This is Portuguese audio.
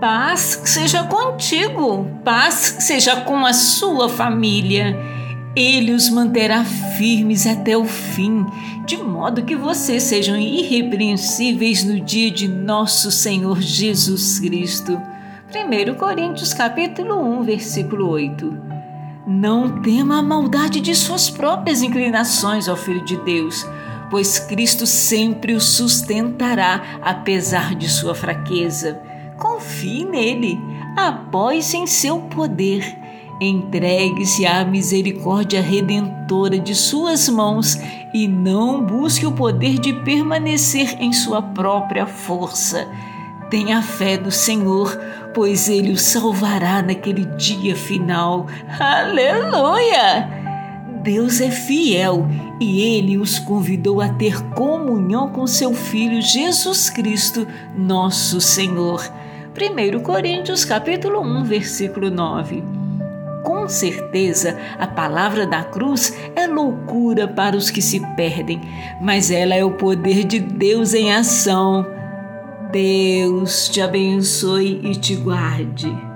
Paz seja contigo, paz seja com a sua família. Ele os manterá firmes até o fim, de modo que vocês sejam irrepreensíveis no dia de nosso Senhor Jesus Cristo. 1 Coríntios capítulo 1, versículo 8. Não tema a maldade de suas próprias inclinações, ó Filho de Deus, pois Cristo sempre o sustentará apesar de sua fraqueza. Confie nele, apoie-se em seu poder, entregue-se à misericórdia redentora de suas mãos e não busque o poder de permanecer em sua própria força. Tenha fé no Senhor, pois Ele o salvará naquele dia final. Aleluia! Deus é fiel e Ele os convidou a ter comunhão com seu Filho Jesus Cristo, nosso Senhor. 1 Coríntios capítulo 1, versículo 9. Com certeza, a palavra da cruz é loucura para os que se perdem, mas ela é o poder de Deus em ação. Deus te abençoe e te guarde.